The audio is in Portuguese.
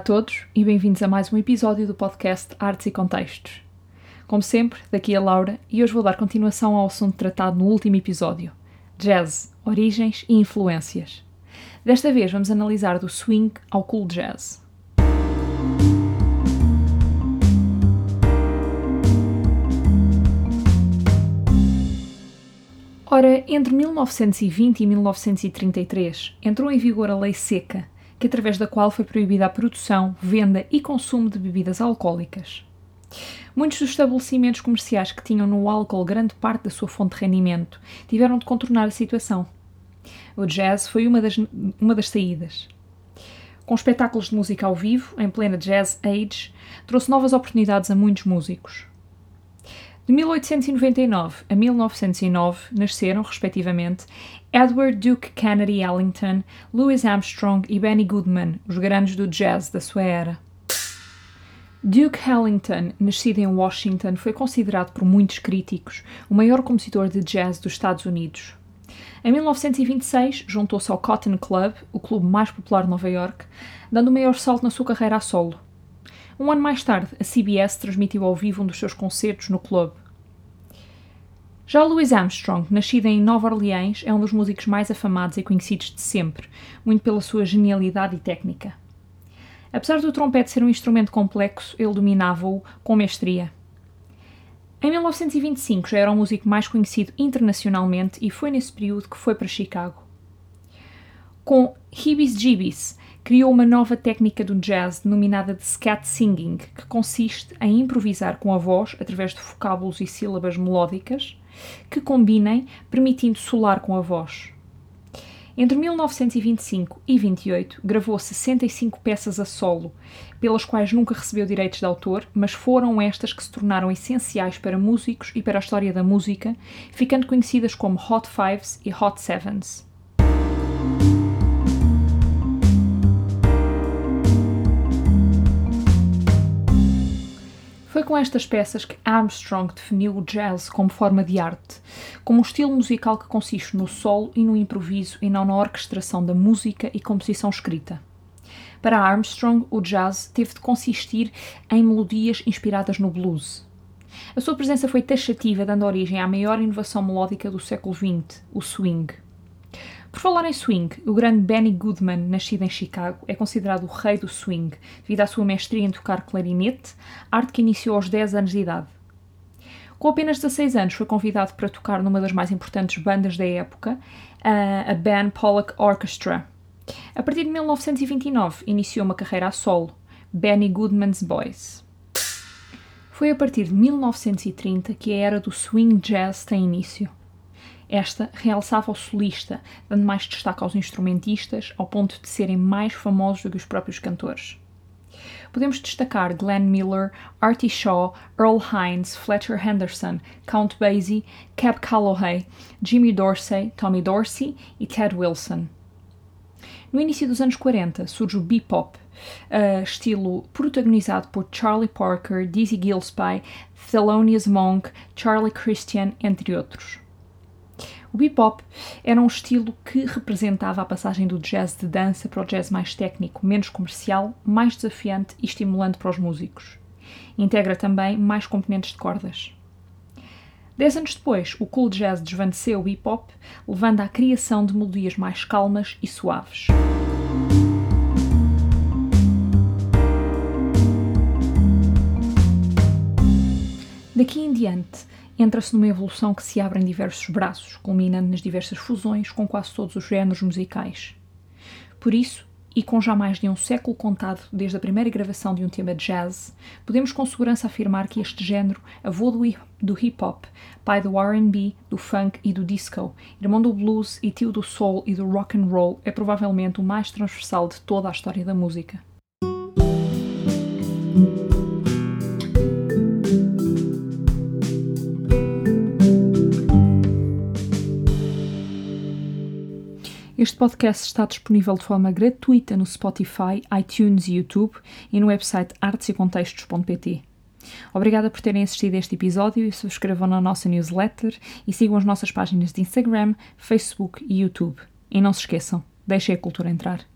A todos e bem-vindos a mais um episódio do podcast Artes e Contextos. Como sempre, daqui a Laura e hoje vou dar continuação ao assunto tratado no último episódio: Jazz, origens e influências. Desta vez vamos analisar do swing ao cool jazz. Ora, entre 1920 e 1933 entrou em vigor a Lei Seca, que através da qual foi proibida a produção, venda e consumo de bebidas alcoólicas. Muitos dos estabelecimentos comerciais que tinham no álcool grande parte da sua fonte de rendimento tiveram de contornar a situação. O jazz foi uma das, uma das saídas. Com espetáculos de música ao vivo, em plena Jazz Age, trouxe novas oportunidades a muitos músicos. De 1899 a 1909 nasceram, respectivamente, Edward Duke Kennedy Ellington, Louis Armstrong e Benny Goodman, os grandes do jazz da sua era. Duke Ellington, nascido em Washington, foi considerado por muitos críticos o maior compositor de jazz dos Estados Unidos. Em 1926, juntou-se ao Cotton Club, o clube mais popular de Nova York, dando o maior salto na sua carreira a solo. Um ano mais tarde, a CBS transmitiu ao vivo um dos seus concertos no clube. Já Louis Armstrong, nascido em Nova Orleans, é um dos músicos mais afamados e conhecidos de sempre, muito pela sua genialidade e técnica. Apesar do trompete ser um instrumento complexo, ele dominava-o com mestria. Em 1925 já era um músico mais conhecido internacionalmente e foi nesse período que foi para Chicago. Com Hibis Jibis, criou uma nova técnica do jazz denominada de scat singing, que consiste em improvisar com a voz através de vocábulos e sílabas melódicas que combinem, permitindo solar com a voz. Entre 1925 e 28 gravou 65 peças a solo, pelas quais nunca recebeu direitos de autor, mas foram estas que se tornaram essenciais para músicos e para a história da música, ficando conhecidas como Hot Fives e Hot Sevens. Foi com estas peças que Armstrong definiu o jazz como forma de arte, como um estilo musical que consiste no solo e no improviso e não na orquestração da música e composição escrita. Para Armstrong, o jazz teve de consistir em melodias inspiradas no blues. A sua presença foi taxativa, dando origem à maior inovação melódica do século XX, o swing. Por falar em swing, o grande Benny Goodman, nascido em Chicago, é considerado o rei do swing, devido à sua mestria em tocar clarinete, arte que iniciou aos 10 anos de idade. Com apenas 16 anos, foi convidado para tocar numa das mais importantes bandas da época, a Ben Pollock Orchestra. A partir de 1929, iniciou uma carreira a solo, Benny Goodman's Boys. Foi a partir de 1930 que a era do swing jazz tem início. Esta realçava o solista, dando mais destaque aos instrumentistas, ao ponto de serem mais famosos do que os próprios cantores. Podemos destacar Glenn Miller, Artie Shaw, Earl Hines, Fletcher Henderson, Count Basie, Cab Calloway, Jimmy Dorsey, Tommy Dorsey e Ted Wilson. No início dos anos 40 surge o bebop, uh, estilo protagonizado por Charlie Parker, Dizzy Gillespie, Thelonious Monk, Charlie Christian, entre outros. O bebop era um estilo que representava a passagem do jazz de dança para o jazz mais técnico, menos comercial, mais desafiante e estimulante para os músicos. Integra também mais componentes de cordas. Dez anos depois, o cool jazz desvaneceu o bebop, levando à criação de melodias mais calmas e suaves. Daqui em diante, entra-se numa evolução que se abre em diversos braços, culminando nas diversas fusões com quase todos os géneros musicais. Por isso, e com já mais de um século contado desde a primeira gravação de um tema de jazz, podemos com segurança afirmar que este género, avô do hip-hop, pai do R&B, do funk e do disco, irmão do blues e tio do soul e do rock and roll, é provavelmente o mais transversal de toda a história da música. Este podcast está disponível de forma gratuita no Spotify, iTunes e YouTube e no website artesecontextos.pt. Obrigada por terem assistido a este episódio e subscrevam na nossa newsletter e sigam as nossas páginas de Instagram, Facebook e YouTube. E não se esqueçam, deixem a cultura entrar.